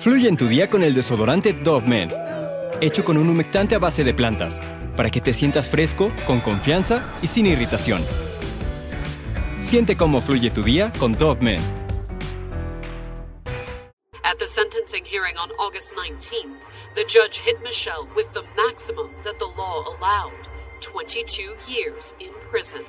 Fluye en tu día con el desodorante Dove Men, hecho con un humectante a base de plantas, para que te sientas fresco, con confianza y sin irritación. Siente cómo fluye tu día con Dove Men. At the sentencing hearing on August 19th, the judge hit Michelle with the maximum that the law allowed 22 years in prison.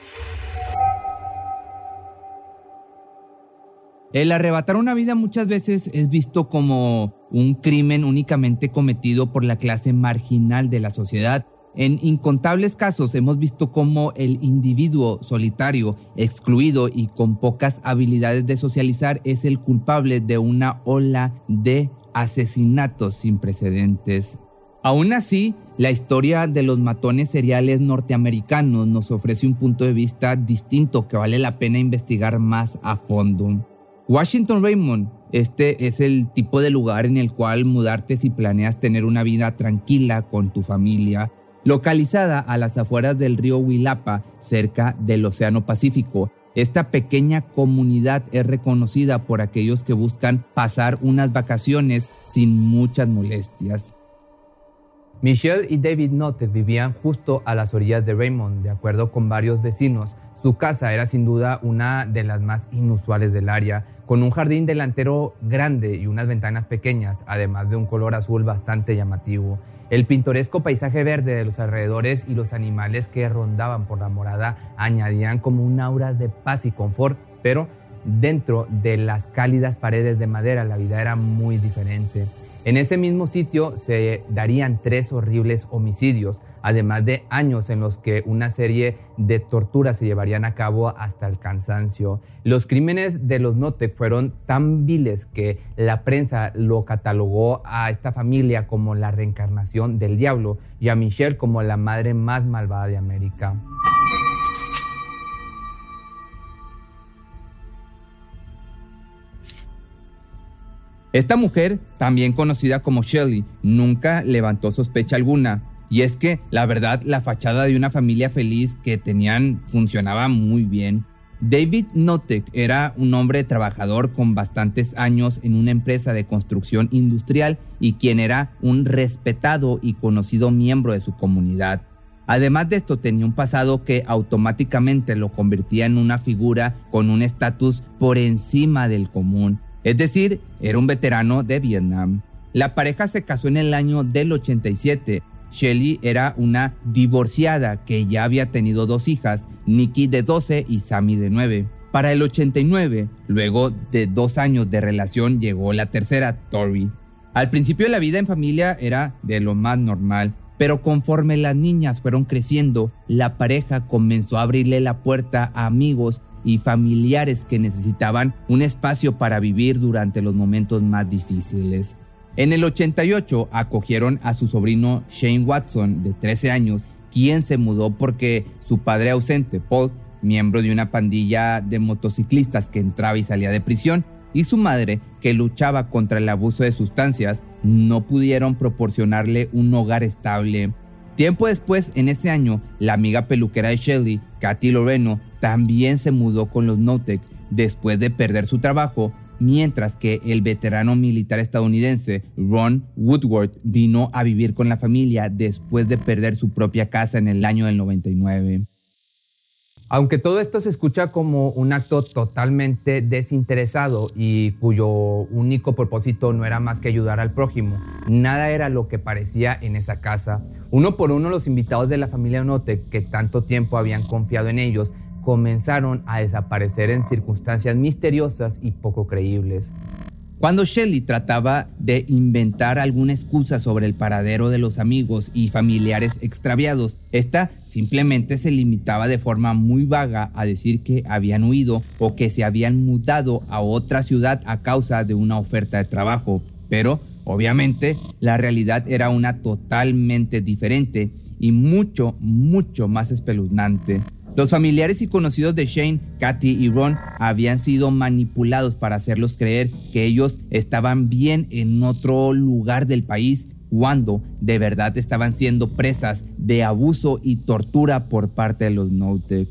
El arrebatar una vida muchas veces es visto como un crimen únicamente cometido por la clase marginal de la sociedad. En incontables casos hemos visto cómo el individuo solitario, excluido y con pocas habilidades de socializar es el culpable de una ola de asesinatos sin precedentes. Aún así, la historia de los matones seriales norteamericanos nos ofrece un punto de vista distinto que vale la pena investigar más a fondo. Washington Raymond, este es el tipo de lugar en el cual mudarte si planeas tener una vida tranquila con tu familia, localizada a las afueras del río Huilapa, cerca del Océano Pacífico. Esta pequeña comunidad es reconocida por aquellos que buscan pasar unas vacaciones sin muchas molestias. Michelle y David Notek vivían justo a las orillas de Raymond, de acuerdo con varios vecinos. Su casa era sin duda una de las más inusuales del área, con un jardín delantero grande y unas ventanas pequeñas, además de un color azul bastante llamativo. El pintoresco paisaje verde de los alrededores y los animales que rondaban por la morada añadían como un aura de paz y confort, pero dentro de las cálidas paredes de madera la vida era muy diferente. En ese mismo sitio se darían tres horribles homicidios, además de años en los que una serie de torturas se llevarían a cabo hasta el cansancio. Los crímenes de los Notek fueron tan viles que la prensa lo catalogó a esta familia como la reencarnación del diablo y a Michelle como la madre más malvada de América. Esta mujer, también conocida como Shelley, nunca levantó sospecha alguna, y es que, la verdad, la fachada de una familia feliz que tenían funcionaba muy bien. David Notek era un hombre trabajador con bastantes años en una empresa de construcción industrial y quien era un respetado y conocido miembro de su comunidad. Además de esto tenía un pasado que automáticamente lo convertía en una figura con un estatus por encima del común, es decir, era un veterano de Vietnam. La pareja se casó en el año del 87 Shelly era una divorciada que ya había tenido dos hijas, Nikki de 12 y Sammy de 9. Para el 89, luego de dos años de relación, llegó la tercera, Tori. Al principio la vida en familia era de lo más normal, pero conforme las niñas fueron creciendo, la pareja comenzó a abrirle la puerta a amigos y familiares que necesitaban un espacio para vivir durante los momentos más difíciles. En el 88 acogieron a su sobrino Shane Watson, de 13 años, quien se mudó porque su padre ausente, Paul, miembro de una pandilla de motociclistas que entraba y salía de prisión, y su madre, que luchaba contra el abuso de sustancias, no pudieron proporcionarle un hogar estable. Tiempo después, en ese año, la amiga peluquera de Shelley, Katy Loreno, también se mudó con los Notec después de perder su trabajo mientras que el veterano militar estadounidense Ron Woodward vino a vivir con la familia después de perder su propia casa en el año del 99. Aunque todo esto se escucha como un acto totalmente desinteresado y cuyo único propósito no era más que ayudar al prójimo, nada era lo que parecía en esa casa. Uno por uno los invitados de la familia Note, que tanto tiempo habían confiado en ellos, comenzaron a desaparecer en circunstancias misteriosas y poco creíbles. Cuando Shelley trataba de inventar alguna excusa sobre el paradero de los amigos y familiares extraviados, esta simplemente se limitaba de forma muy vaga a decir que habían huido o que se habían mudado a otra ciudad a causa de una oferta de trabajo. Pero, obviamente, la realidad era una totalmente diferente y mucho, mucho más espeluznante. Los familiares y conocidos de Shane, Kathy y Ron habían sido manipulados para hacerlos creer que ellos estaban bien en otro lugar del país cuando de verdad estaban siendo presas de abuso y tortura por parte de los Notec.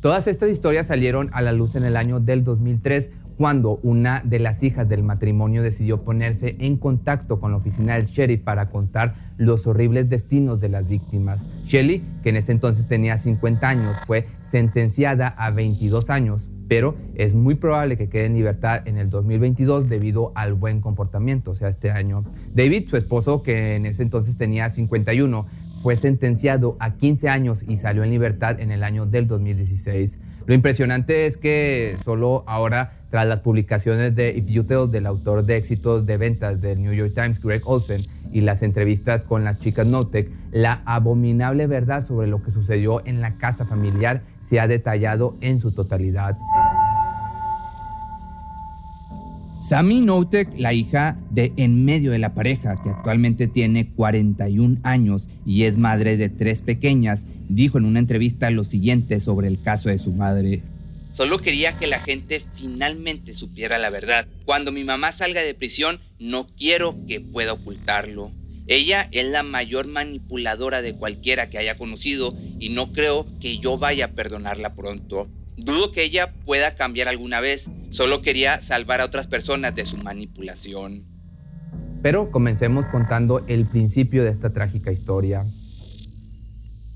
Todas estas historias salieron a la luz en el año del 2003 cuando una de las hijas del matrimonio decidió ponerse en contacto con la oficina del sheriff para contar los horribles destinos de las víctimas. Shelley, que en ese entonces tenía 50 años, fue sentenciada a 22 años, pero es muy probable que quede en libertad en el 2022 debido al buen comportamiento, o sea, este año. David, su esposo, que en ese entonces tenía 51, fue sentenciado a 15 años y salió en libertad en el año del 2016. Lo impresionante es que solo ahora, tras las publicaciones de If You Tell del autor de éxitos de ventas del New York Times, Greg Olsen, y las entrevistas con las chicas Notec, la abominable verdad sobre lo que sucedió en la casa familiar se ha detallado en su totalidad. Sammy Notek, la hija de en medio de la pareja, que actualmente tiene 41 años y es madre de tres pequeñas, dijo en una entrevista lo siguiente sobre el caso de su madre. Solo quería que la gente finalmente supiera la verdad. Cuando mi mamá salga de prisión, no quiero que pueda ocultarlo. Ella es la mayor manipuladora de cualquiera que haya conocido y no creo que yo vaya a perdonarla pronto. Dudo que ella pueda cambiar alguna vez. Solo quería salvar a otras personas de su manipulación. Pero comencemos contando el principio de esta trágica historia.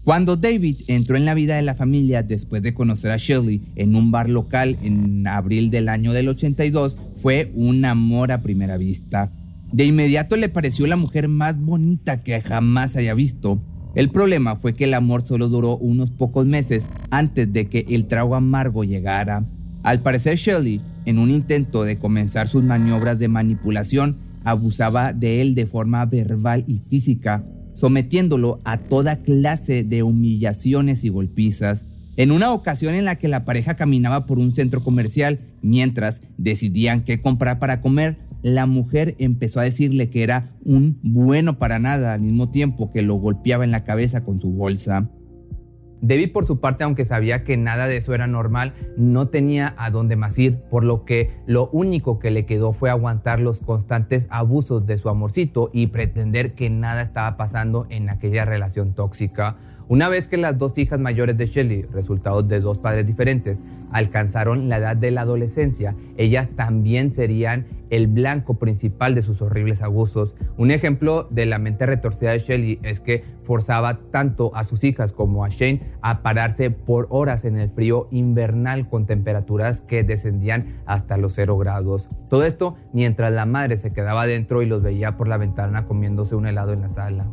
Cuando David entró en la vida de la familia después de conocer a Shirley en un bar local en abril del año del 82, fue un amor a primera vista. De inmediato le pareció la mujer más bonita que jamás haya visto. El problema fue que el amor solo duró unos pocos meses antes de que el trago amargo llegara. Al parecer Shelley, en un intento de comenzar sus maniobras de manipulación, abusaba de él de forma verbal y física, sometiéndolo a toda clase de humillaciones y golpizas. En una ocasión en la que la pareja caminaba por un centro comercial mientras decidían qué comprar para comer, la mujer empezó a decirle que era un bueno para nada al mismo tiempo que lo golpeaba en la cabeza con su bolsa. David por su parte, aunque sabía que nada de eso era normal, no tenía a dónde más ir, por lo que lo único que le quedó fue aguantar los constantes abusos de su amorcito y pretender que nada estaba pasando en aquella relación tóxica. Una vez que las dos hijas mayores de Shelley, resultados de dos padres diferentes, alcanzaron la edad de la adolescencia, ellas también serían el blanco principal de sus horribles abusos. Un ejemplo de la mente retorcida de Shelley es que forzaba tanto a sus hijas como a Shane a pararse por horas en el frío invernal con temperaturas que descendían hasta los cero grados. Todo esto mientras la madre se quedaba dentro y los veía por la ventana comiéndose un helado en la sala.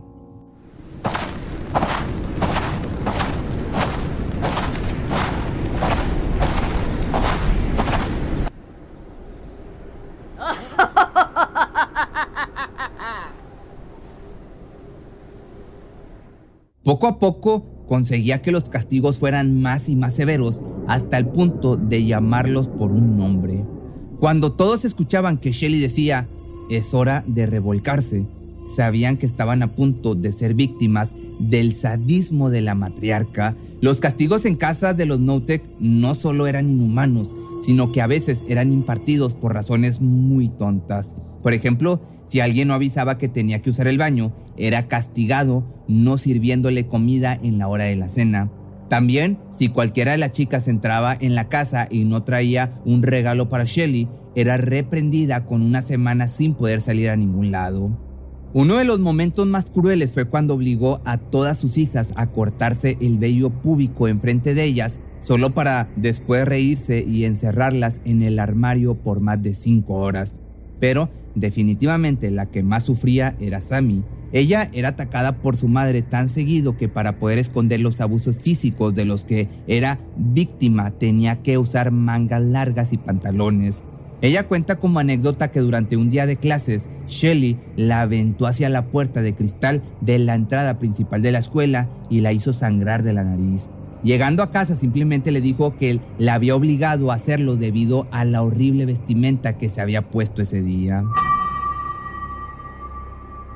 Poco a poco conseguía que los castigos fueran más y más severos hasta el punto de llamarlos por un nombre. Cuando todos escuchaban que Shelley decía, es hora de revolcarse, sabían que estaban a punto de ser víctimas del sadismo de la matriarca. Los castigos en casa de los Notek no solo eran inhumanos, sino que a veces eran impartidos por razones muy tontas. Por ejemplo, si alguien no avisaba que tenía que usar el baño, era castigado no sirviéndole comida en la hora de la cena. También, si cualquiera de las chicas entraba en la casa y no traía un regalo para Shelly, era reprendida con una semana sin poder salir a ningún lado. Uno de los momentos más crueles fue cuando obligó a todas sus hijas a cortarse el vello púbico enfrente de ellas, solo para después reírse y encerrarlas en el armario por más de cinco horas. Pero definitivamente la que más sufría era Sammy. Ella era atacada por su madre tan seguido que para poder esconder los abusos físicos de los que era víctima tenía que usar mangas largas y pantalones. Ella cuenta como anécdota que durante un día de clases, Shelly la aventó hacia la puerta de cristal de la entrada principal de la escuela y la hizo sangrar de la nariz. Llegando a casa simplemente le dijo que él la había obligado a hacerlo debido a la horrible vestimenta que se había puesto ese día.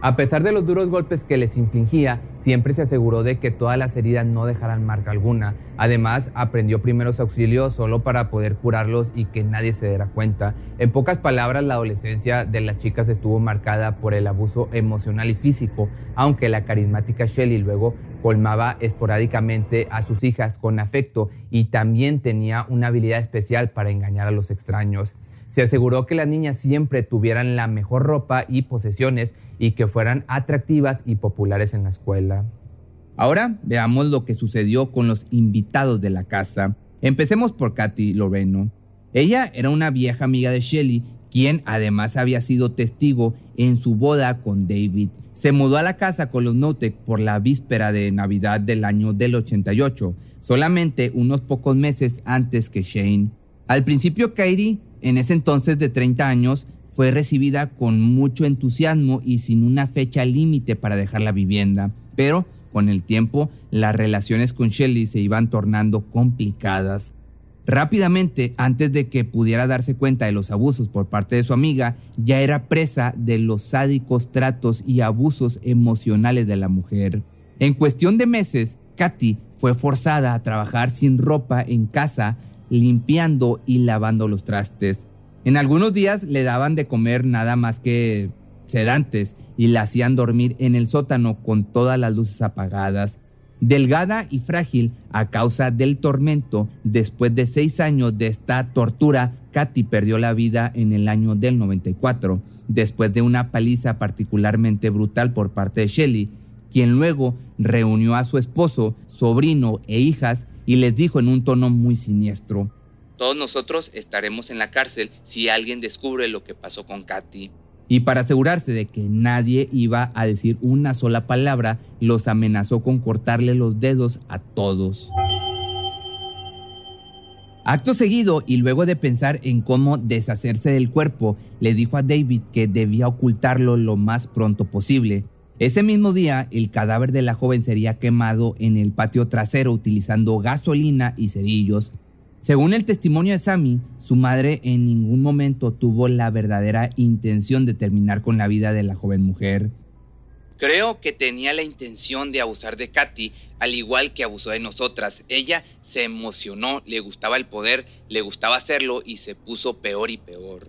A pesar de los duros golpes que les infligía, siempre se aseguró de que todas las heridas no dejaran marca alguna. Además, aprendió primeros auxilios solo para poder curarlos y que nadie se diera cuenta. En pocas palabras, la adolescencia de las chicas estuvo marcada por el abuso emocional y físico, aunque la carismática Shelley luego colmaba esporádicamente a sus hijas con afecto y también tenía una habilidad especial para engañar a los extraños. se aseguró que las niñas siempre tuvieran la mejor ropa y posesiones y que fueran atractivas y populares en la escuela. Ahora veamos lo que sucedió con los invitados de la casa. Empecemos por Katy Loreno. Ella era una vieja amiga de Shelley, quien además había sido testigo en su boda con David. Se mudó a la casa con los Notek por la víspera de Navidad del año del 88, solamente unos pocos meses antes que Shane. Al principio, Katie, en ese entonces de 30 años, fue recibida con mucho entusiasmo y sin una fecha límite para dejar la vivienda, pero con el tiempo las relaciones con Shelley se iban tornando complicadas. Rápidamente, antes de que pudiera darse cuenta de los abusos por parte de su amiga, ya era presa de los sádicos tratos y abusos emocionales de la mujer. En cuestión de meses, Katy fue forzada a trabajar sin ropa en casa, limpiando y lavando los trastes. En algunos días le daban de comer nada más que sedantes y la hacían dormir en el sótano con todas las luces apagadas. Delgada y frágil a causa del tormento, después de seis años de esta tortura, Katy perdió la vida en el año del 94, después de una paliza particularmente brutal por parte de Shelley, quien luego reunió a su esposo, sobrino e hijas y les dijo en un tono muy siniestro. Todos nosotros estaremos en la cárcel si alguien descubre lo que pasó con Katy y para asegurarse de que nadie iba a decir una sola palabra, los amenazó con cortarle los dedos a todos. Acto seguido, y luego de pensar en cómo deshacerse del cuerpo, le dijo a David que debía ocultarlo lo más pronto posible. Ese mismo día, el cadáver de la joven sería quemado en el patio trasero utilizando gasolina y cerillos. Según el testimonio de Sammy, su madre en ningún momento tuvo la verdadera intención de terminar con la vida de la joven mujer. Creo que tenía la intención de abusar de Katy, al igual que abusó de nosotras. Ella se emocionó, le gustaba el poder, le gustaba hacerlo y se puso peor y peor.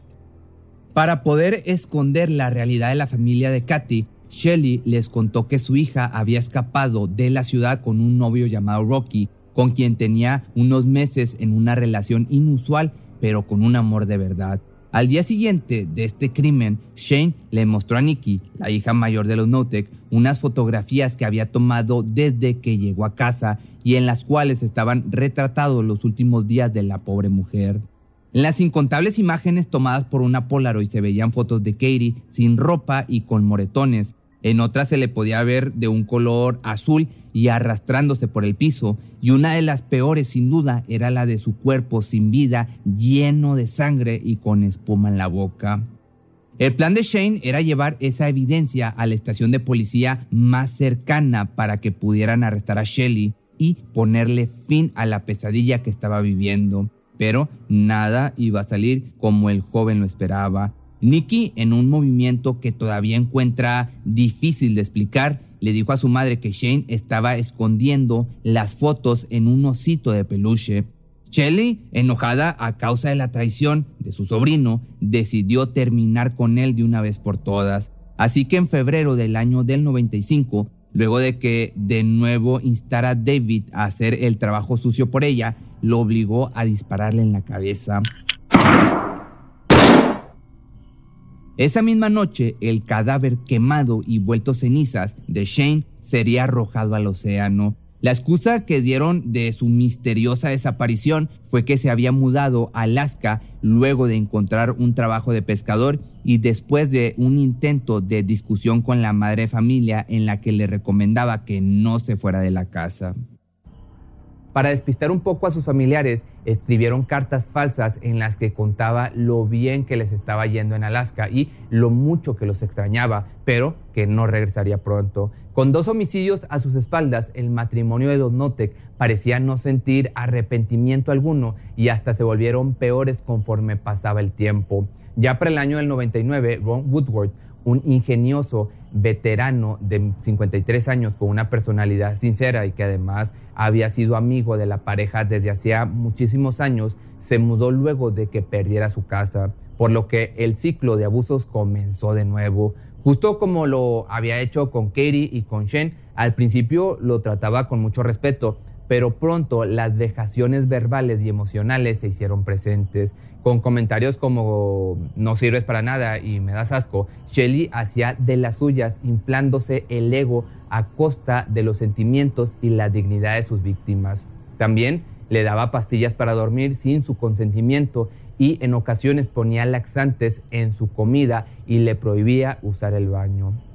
Para poder esconder la realidad de la familia de Katy, Shelly les contó que su hija había escapado de la ciudad con un novio llamado Rocky, con quien tenía unos meses en una relación inusual, pero con un amor de verdad. Al día siguiente de este crimen, Shane le mostró a Nikki, la hija mayor de los Notek, unas fotografías que había tomado desde que llegó a casa y en las cuales estaban retratados los últimos días de la pobre mujer. En las incontables imágenes tomadas por una Polaroid se veían fotos de Katie sin ropa y con moretones, en otra se le podía ver de un color azul y arrastrándose por el piso, y una de las peores sin duda era la de su cuerpo sin vida, lleno de sangre y con espuma en la boca. El plan de Shane era llevar esa evidencia a la estación de policía más cercana para que pudieran arrestar a Shelly y ponerle fin a la pesadilla que estaba viviendo. Pero nada iba a salir como el joven lo esperaba. Nicky, en un movimiento que todavía encuentra difícil de explicar, le dijo a su madre que Shane estaba escondiendo las fotos en un osito de peluche. Shelley, enojada a causa de la traición de su sobrino, decidió terminar con él de una vez por todas. Así que en febrero del año del 95, luego de que de nuevo instara a David a hacer el trabajo sucio por ella, lo obligó a dispararle en la cabeza. Esa misma noche, el cadáver quemado y vuelto cenizas de Shane sería arrojado al océano. La excusa que dieron de su misteriosa desaparición fue que se había mudado a Alaska luego de encontrar un trabajo de pescador y después de un intento de discusión con la madre de familia en la que le recomendaba que no se fuera de la casa. Para despistar un poco a sus familiares, escribieron cartas falsas en las que contaba lo bien que les estaba yendo en Alaska y lo mucho que los extrañaba, pero que no regresaría pronto. Con dos homicidios a sus espaldas, el matrimonio de Don Notek parecía no sentir arrepentimiento alguno y hasta se volvieron peores conforme pasaba el tiempo. Ya para el año del 99, Ron Woodward, un ingenioso veterano de 53 años con una personalidad sincera y que además había sido amigo de la pareja desde hacía muchísimos años, se mudó luego de que perdiera su casa, por lo que el ciclo de abusos comenzó de nuevo. Justo como lo había hecho con Katie y con Shen, al principio lo trataba con mucho respeto, pero pronto las vejaciones verbales y emocionales se hicieron presentes. Con comentarios como no sirves para nada y me das asco, Shelley hacía de las suyas, inflándose el ego a costa de los sentimientos y la dignidad de sus víctimas. También le daba pastillas para dormir sin su consentimiento y en ocasiones ponía laxantes en su comida y le prohibía usar el baño.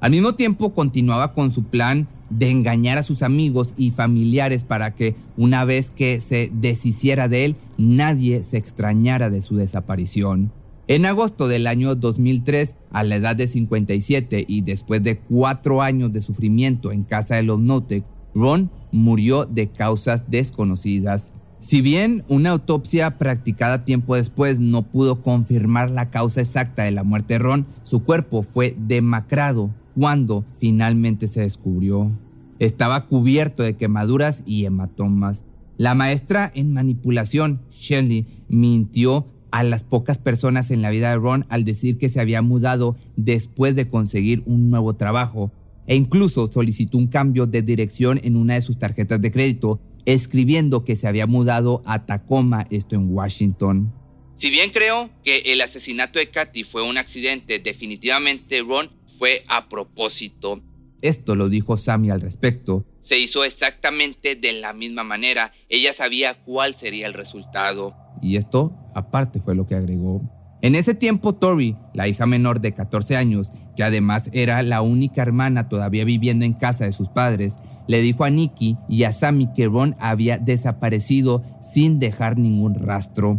Al mismo tiempo continuaba con su plan de engañar a sus amigos y familiares para que una vez que se deshiciera de él, nadie se extrañara de su desaparición. En agosto del año 2003, a la edad de 57 y después de cuatro años de sufrimiento en casa de los Notek, Ron murió de causas desconocidas. Si bien una autopsia practicada tiempo después no pudo confirmar la causa exacta de la muerte de Ron, su cuerpo fue demacrado cuando finalmente se descubrió. Estaba cubierto de quemaduras y hematomas. La maestra en manipulación, Shelley, mintió a las pocas personas en la vida de Ron al decir que se había mudado después de conseguir un nuevo trabajo e incluso solicitó un cambio de dirección en una de sus tarjetas de crédito, escribiendo que se había mudado a Tacoma, esto en Washington. Si bien creo que el asesinato de Katy fue un accidente, definitivamente Ron fue a propósito. Esto lo dijo Sammy al respecto. Se hizo exactamente de la misma manera. Ella sabía cuál sería el resultado. Y esto, aparte, fue lo que agregó. En ese tiempo, Tori, la hija menor de 14 años, que además era la única hermana todavía viviendo en casa de sus padres, le dijo a Nikki y a Sammy que Ron había desaparecido sin dejar ningún rastro.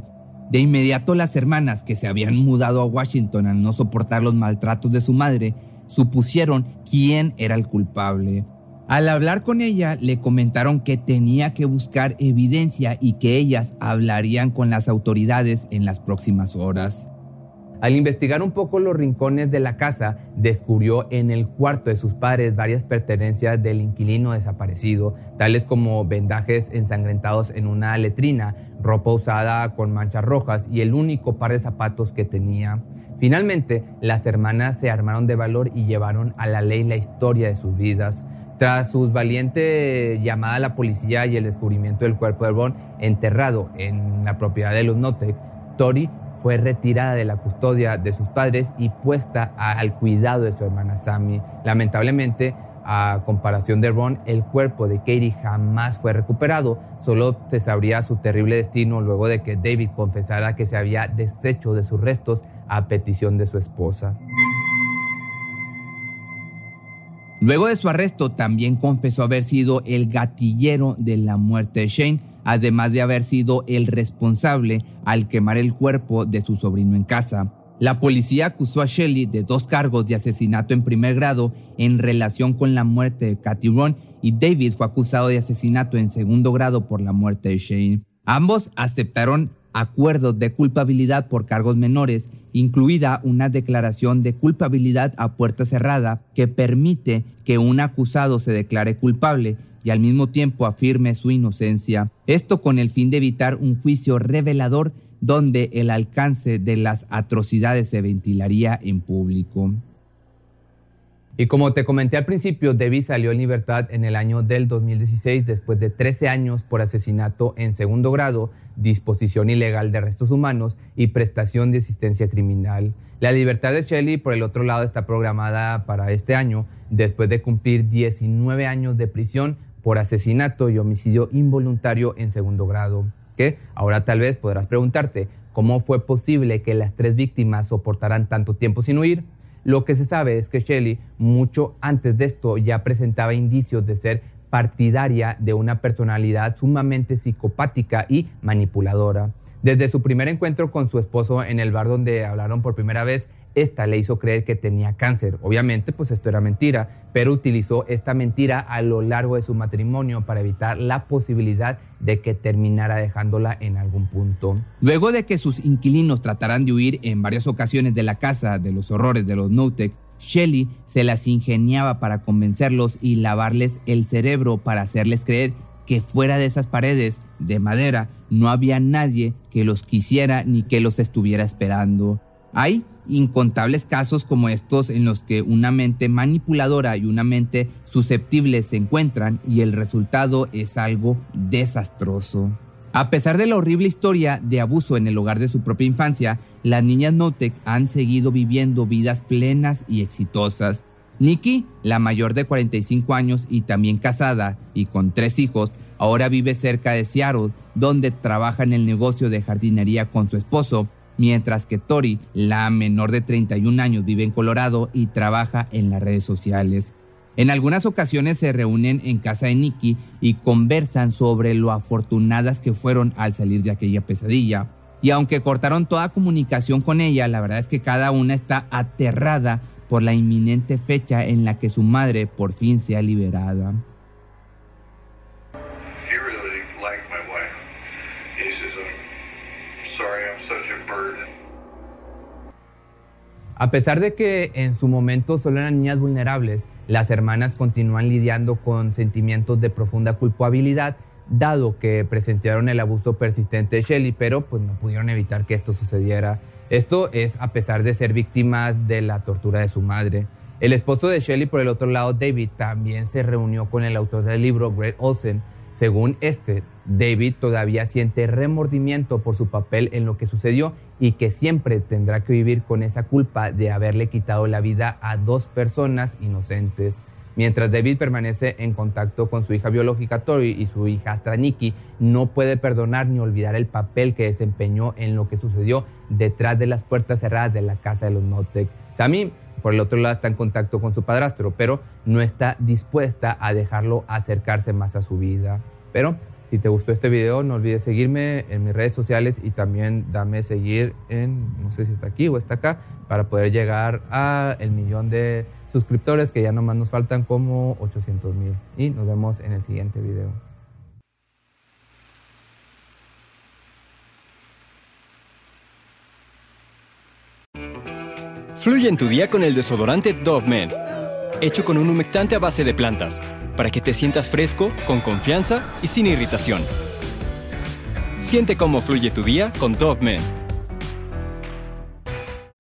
De inmediato las hermanas que se habían mudado a Washington al no soportar los maltratos de su madre supusieron quién era el culpable. Al hablar con ella, le comentaron que tenía que buscar evidencia y que ellas hablarían con las autoridades en las próximas horas. Al investigar un poco los rincones de la casa, descubrió en el cuarto de sus padres varias pertenencias del inquilino desaparecido, tales como vendajes ensangrentados en una letrina, ropa usada con manchas rojas y el único par de zapatos que tenía. Finalmente, las hermanas se armaron de valor y llevaron a la ley la historia de sus vidas. Tras su valiente llamada a la policía y el descubrimiento del cuerpo de Ron enterrado en la propiedad de los Notek, Tori fue retirada de la custodia de sus padres y puesta al cuidado de su hermana Sammy. Lamentablemente, a comparación de Ron, el cuerpo de Katie jamás fue recuperado. Solo se sabría su terrible destino luego de que David confesara que se había deshecho de sus restos a petición de su esposa. Luego de su arresto, también confesó haber sido el gatillero de la muerte de Shane, además de haber sido el responsable al quemar el cuerpo de su sobrino en casa. La policía acusó a Shelley de dos cargos de asesinato en primer grado en relación con la muerte de Cathy Ron y David fue acusado de asesinato en segundo grado por la muerte de Shane. Ambos aceptaron acuerdos de culpabilidad por cargos menores, incluida una declaración de culpabilidad a puerta cerrada que permite que un acusado se declare culpable y al mismo tiempo afirme su inocencia. Esto con el fin de evitar un juicio revelador donde el alcance de las atrocidades se ventilaría en público. Y como te comenté al principio, Debbie salió en libertad en el año del 2016 después de 13 años por asesinato en segundo grado, disposición ilegal de restos humanos y prestación de asistencia criminal. La libertad de Shelley, por el otro lado, está programada para este año, después de cumplir 19 años de prisión por asesinato y homicidio involuntario en segundo grado. Que ahora tal vez podrás preguntarte, ¿cómo fue posible que las tres víctimas soportaran tanto tiempo sin huir? Lo que se sabe es que Shelley, mucho antes de esto, ya presentaba indicios de ser partidaria de una personalidad sumamente psicopática y manipuladora. Desde su primer encuentro con su esposo en el bar donde hablaron por primera vez, esta le hizo creer que tenía cáncer. Obviamente, pues esto era mentira, pero utilizó esta mentira a lo largo de su matrimonio para evitar la posibilidad de que terminara dejándola en algún punto. Luego de que sus inquilinos trataran de huir en varias ocasiones de la casa de los horrores de los Notek, Shelley se las ingeniaba para convencerlos y lavarles el cerebro para hacerles creer que fuera de esas paredes de madera no había nadie que los quisiera ni que los estuviera esperando. Ahí incontables casos como estos en los que una mente manipuladora y una mente susceptible se encuentran y el resultado es algo desastroso. A pesar de la horrible historia de abuso en el hogar de su propia infancia, las niñas Notek han seguido viviendo vidas plenas y exitosas. Nikki, la mayor de 45 años y también casada y con tres hijos, ahora vive cerca de Seattle, donde trabaja en el negocio de jardinería con su esposo, mientras que Tori, la menor de 31 años, vive en Colorado y trabaja en las redes sociales. En algunas ocasiones se reúnen en casa de Nikki y conversan sobre lo afortunadas que fueron al salir de aquella pesadilla. Y aunque cortaron toda comunicación con ella, la verdad es que cada una está aterrada por la inminente fecha en la que su madre por fin sea liberada. A pesar de que en su momento solo eran niñas vulnerables, las hermanas continúan lidiando con sentimientos de profunda culpabilidad, dado que presenciaron el abuso persistente de Shelly, pero pues no pudieron evitar que esto sucediera. Esto es a pesar de ser víctimas de la tortura de su madre. El esposo de Shelly, por el otro lado, David, también se reunió con el autor del libro, Greg Olsen. Según este, David todavía siente remordimiento por su papel en lo que sucedió y que siempre tendrá que vivir con esa culpa de haberle quitado la vida a dos personas inocentes. Mientras David permanece en contacto con su hija biológica Tori y su hija Nikki, no puede perdonar ni olvidar el papel que desempeñó en lo que sucedió detrás de las puertas cerradas de la casa de los Notek. Sammy, por el otro lado, está en contacto con su padrastro, pero no está dispuesta a dejarlo acercarse más a su vida. Pero si te gustó este video, no olvides seguirme en mis redes sociales y también dame seguir en, no sé si está aquí o está acá, para poder llegar a el millón de suscriptores que ya nomás nos faltan como 800 mil. Y nos vemos en el siguiente video. Fluye en tu día con el desodorante Dove Men, hecho con un humectante a base de plantas para que te sientas fresco, con confianza y sin irritación. Siente cómo fluye tu día con Dogman.